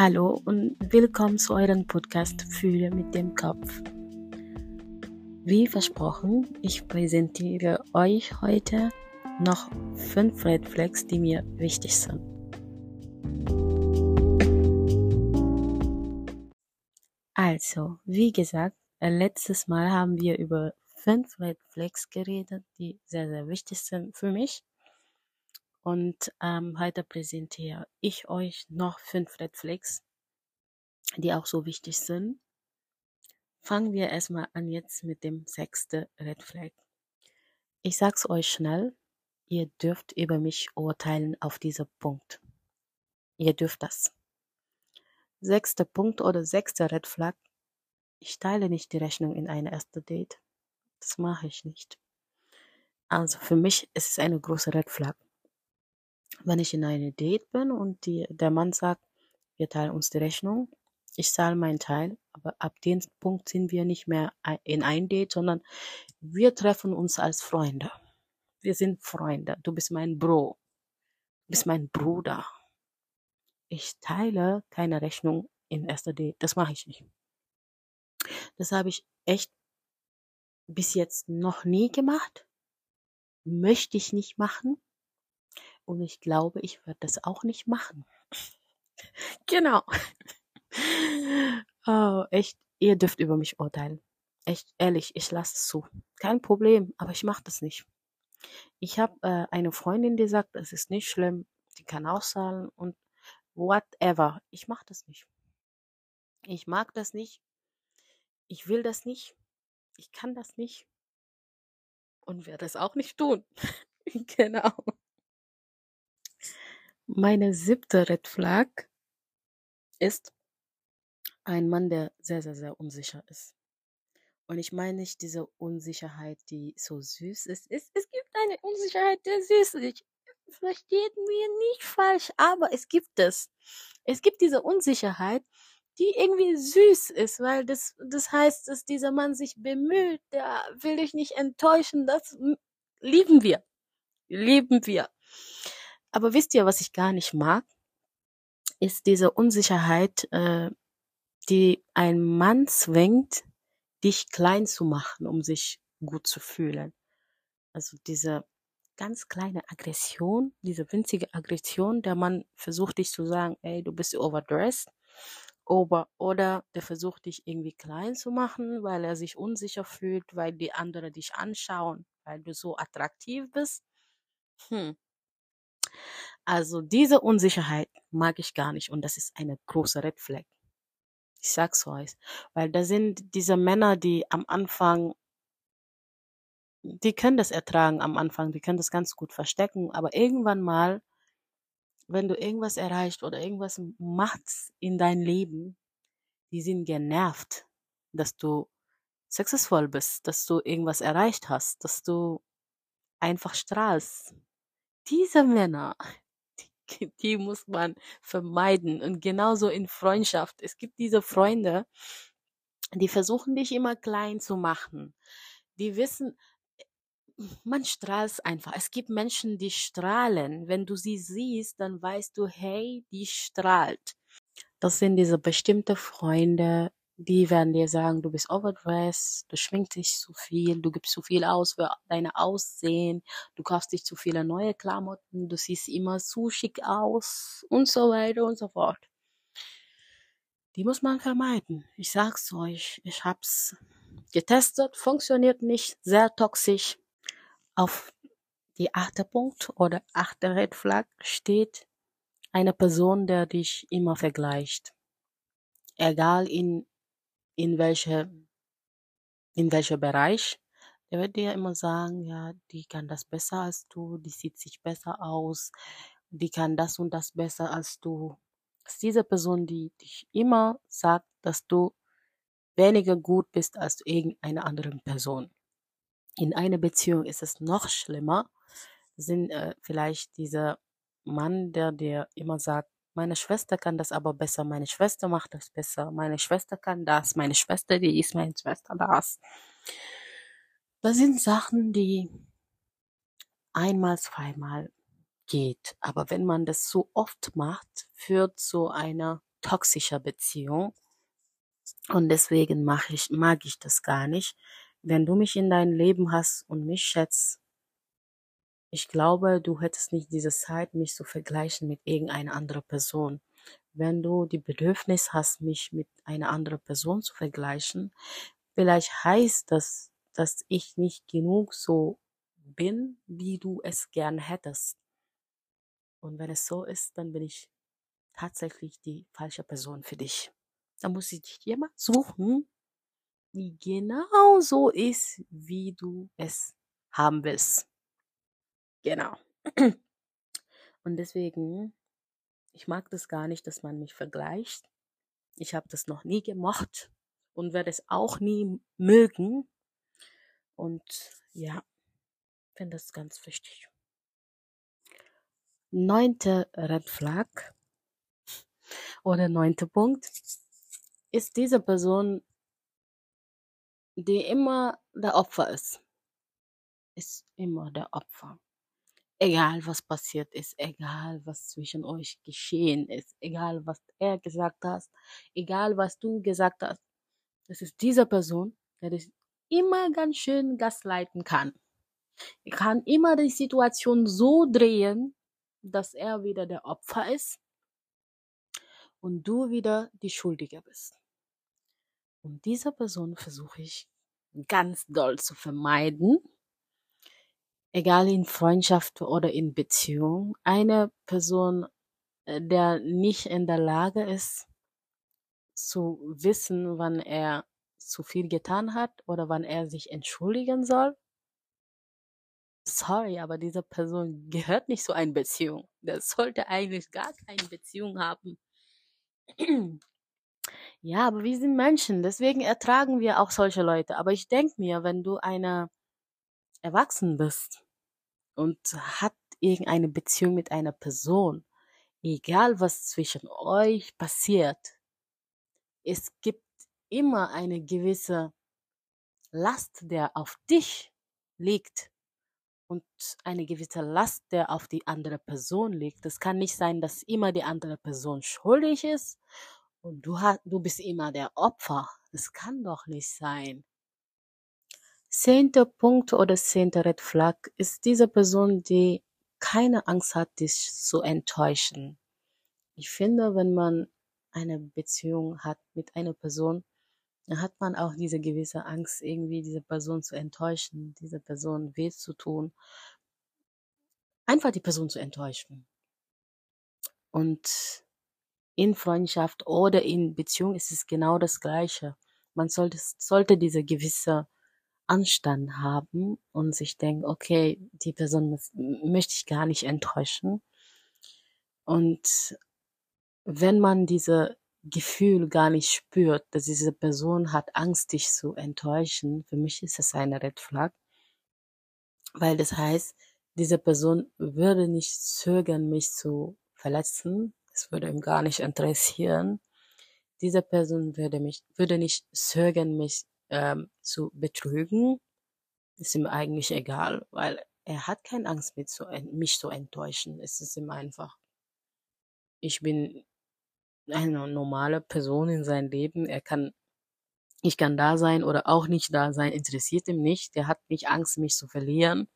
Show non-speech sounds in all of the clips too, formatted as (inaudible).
Hallo und willkommen zu eurem Podcast Fühle mit dem Kopf. Wie versprochen, ich präsentiere euch heute noch fünf Red Flags, die mir wichtig sind. Also, wie gesagt, letztes Mal haben wir über fünf Red Flags geredet, die sehr, sehr wichtig sind für mich. Und ähm, heute präsentiere ich euch noch fünf Red Flags, die auch so wichtig sind. Fangen wir erstmal an jetzt mit dem sechsten Red Flag. Ich sag's euch schnell, ihr dürft über mich urteilen auf dieser Punkt. Ihr dürft das. Sechster Punkt oder sechster Red Flag. Ich teile nicht die Rechnung in eine erste Date. Das mache ich nicht. Also für mich ist es eine große Red Flag wenn ich in eine Date bin und die, der Mann sagt, wir teilen uns die Rechnung, ich zahle meinen Teil, aber ab dem Punkt sind wir nicht mehr in ein Date, sondern wir treffen uns als Freunde. Wir sind Freunde. Du bist mein Bro. Du bist mein Bruder. Ich teile keine Rechnung in erster Date. Das mache ich nicht. Das habe ich echt bis jetzt noch nie gemacht. Möchte ich nicht machen. Und ich glaube, ich werde das auch nicht machen. (laughs) genau. (laughs) Oh, echt, ihr dürft über mich urteilen. Echt, ehrlich, ich lasse es zu. Kein Problem, aber ich mache das nicht. Ich habe äh, eine Freundin, die sagt, es ist nicht schlimm, die kann auszahlen und whatever. Ich mache das nicht. Ich mag das nicht. Ich will das nicht. Ich kann das nicht. Und werde es auch nicht tun. (laughs) genau. Meine siebte Red Flag ist ein Mann, der sehr, sehr, sehr unsicher ist. Und ich meine nicht diese Unsicherheit, die so süß ist. Es, es gibt eine Unsicherheit, die süß ist. Versteht mir nicht falsch, aber es gibt es. Es gibt diese Unsicherheit, die irgendwie süß ist, weil das, das heißt, dass dieser Mann sich bemüht, der will dich nicht enttäuschen, das lieben wir. Lieben wir. Aber wisst ihr, was ich gar nicht mag? Ist diese Unsicherheit, äh, die ein Mann zwingt, dich klein zu machen, um sich gut zu fühlen. Also diese ganz kleine Aggression, diese winzige Aggression, der Mann versucht dich zu sagen, ey, du bist overdressed. Oder, oder der versucht dich irgendwie klein zu machen, weil er sich unsicher fühlt, weil die anderen dich anschauen, weil du so attraktiv bist. Hm. Also diese Unsicherheit mag ich gar nicht und das ist eine große Red Flag. Ich sag's euch, weil da sind diese Männer, die am Anfang, die können das ertragen am Anfang, die können das ganz gut verstecken, aber irgendwann mal, wenn du irgendwas erreicht oder irgendwas machst in dein Leben, die sind genervt, dass du successful bist, dass du irgendwas erreicht hast, dass du einfach strahlst. Diese Männer, die, die muss man vermeiden. Und genauso in Freundschaft. Es gibt diese Freunde, die versuchen dich immer klein zu machen. Die wissen, man strahlt einfach. Es gibt Menschen, die strahlen. Wenn du sie siehst, dann weißt du, hey, die strahlt. Das sind diese bestimmte Freunde, die werden dir sagen, du bist overdressed, du schwingst dich zu viel, du gibst zu viel aus für deine Aussehen, du kaufst dich zu viele neue Klamotten, du siehst immer zu schick aus und so weiter und so fort. Die muss man vermeiden. Ich sag's euch, ich hab's getestet, funktioniert nicht, sehr toxisch. Auf die achte Punkt oder achte Red Flag steht eine Person, der dich immer vergleicht. Egal in in welche, in welcher Bereich. Der wird dir immer sagen, ja, die kann das besser als du, die sieht sich besser aus, die kann das und das besser als du. Das ist diese Person, die dich immer sagt, dass du weniger gut bist als irgendeine andere Person. In einer Beziehung ist es noch schlimmer. Sind äh, vielleicht dieser Mann, der dir immer sagt, meine Schwester kann das aber besser, meine Schwester macht das besser, meine Schwester kann das, meine Schwester, die ist meine Schwester das. Das sind Sachen, die einmal, zweimal geht. Aber wenn man das so oft macht, führt zu einer toxischer Beziehung. Und deswegen mag ich, mag ich das gar nicht. Wenn du mich in dein Leben hast und mich schätzt, ich glaube, du hättest nicht diese Zeit, mich zu vergleichen mit irgendeiner anderen Person. Wenn du die Bedürfnis hast, mich mit einer anderen Person zu vergleichen, vielleicht heißt das, dass ich nicht genug so bin, wie du es gern hättest. Und wenn es so ist, dann bin ich tatsächlich die falsche Person für dich. Da muss ich dich jemand suchen, die genau so ist, wie du es haben willst. Genau. Und deswegen, ich mag das gar nicht, dass man mich vergleicht. Ich habe das noch nie gemocht und werde es auch nie mögen. Und ja, finde das ganz wichtig. Neunte Red Flag oder neunte Punkt ist diese Person, die immer der Opfer ist. Ist immer der Opfer. Egal was passiert ist, egal was zwischen euch geschehen ist, egal was er gesagt hat, egal was du gesagt hast. Es ist diese Person, der das immer ganz schön gasleiten kann. Er kann immer die Situation so drehen, dass er wieder der Opfer ist und du wieder die Schuldige bist. Und dieser Person versuche ich ganz doll zu vermeiden, egal in Freundschaft oder in Beziehung. Eine Person, äh, der nicht in der Lage ist, zu wissen, wann er zu viel getan hat oder wann er sich entschuldigen soll. Sorry, aber diese Person gehört nicht zu einer Beziehung. Der sollte eigentlich gar keine Beziehung haben. (clears throat) Ja, aber wir sind Menschen, deswegen ertragen wir auch solche Leute. Aber ich denke mir, wenn du eine erwachsen bist und hat irgendeine Beziehung mit einer Person, egal was zwischen euch passiert, es gibt immer eine gewisse Last, der auf dich liegt und eine gewisse Last, der auf die andere Person liegt. Es kann nicht sein, dass immer die andere Person schuldig ist und du, hast, du bist immer der Opfer. Das kann doch nicht sein. Zehnter Punkt oder zehnter Red Flag ist diese Person, die keine Angst hat, dich zu enttäuschen. Ich finde, wenn man eine Beziehung hat mit einer Person, dann hat man auch diese gewisse Angst, irgendwie diese Person zu enttäuschen, diese Person weh zu tun. Einfach die Person zu enttäuschen. Und in Freundschaft oder in Beziehung ist es genau das Gleiche. Man sollte, sollte diese gewisse Anstand haben und sich denken, okay, die Person möchte ich gar nicht enttäuschen. Und wenn man diese Gefühl gar nicht spürt, dass diese Person hat Angst, dich zu enttäuschen, für mich ist das eine Red Flag, weil das heißt, diese Person würde nicht zögern, mich zu verletzen, es würde ihm gar nicht interessieren. Diese Person würde mich, würde nicht zögern, mich ähm, zu betrügen. Ist ihm eigentlich egal, weil er hat keine Angst, mich zu, mich zu enttäuschen. Es ist ihm einfach. Ich bin eine normale Person in seinem Leben. Er kann, ich kann da sein oder auch nicht da sein, interessiert ihm nicht. Er hat nicht Angst, mich zu verlieren.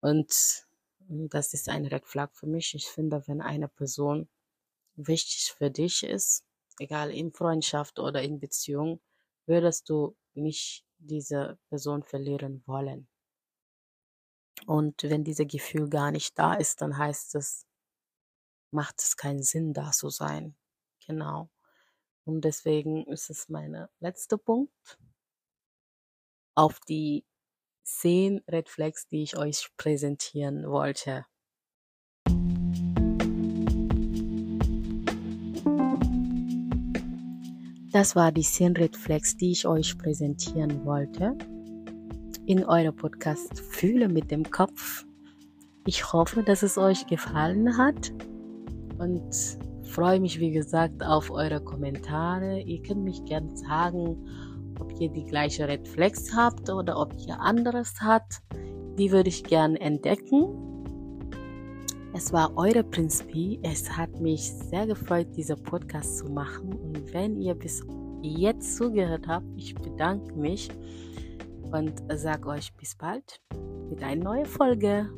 Und das ist ein Red Flag für mich. Ich finde, wenn eine Person wichtig für dich ist, egal in Freundschaft oder in Beziehung, würdest du nicht diese Person verlieren wollen. Und wenn dieses Gefühl gar nicht da ist, dann heißt es, macht es keinen Sinn, da zu sein. Genau. Und deswegen ist es mein letzter Punkt auf die zehn Red Flags, die ich euch präsentieren wollte. Das war die 10 Red Flags, die ich euch präsentieren wollte. In eurem Podcast Fühle mit dem Kopf. Ich hoffe, dass es euch gefallen hat und freue mich, wie gesagt, auf eure Kommentare. Ihr könnt mich gerne sagen, ob ihr die gleiche Red Flags habt oder ob ihr anderes habt. Die würde ich gerne entdecken. Es war eure Prinz B. Es hat mich sehr gefreut, diesen Podcast zu machen. Und wenn ihr bis jetzt zugehört habt, ich bedanke mich und sage euch bis bald mit einer neuen Folge.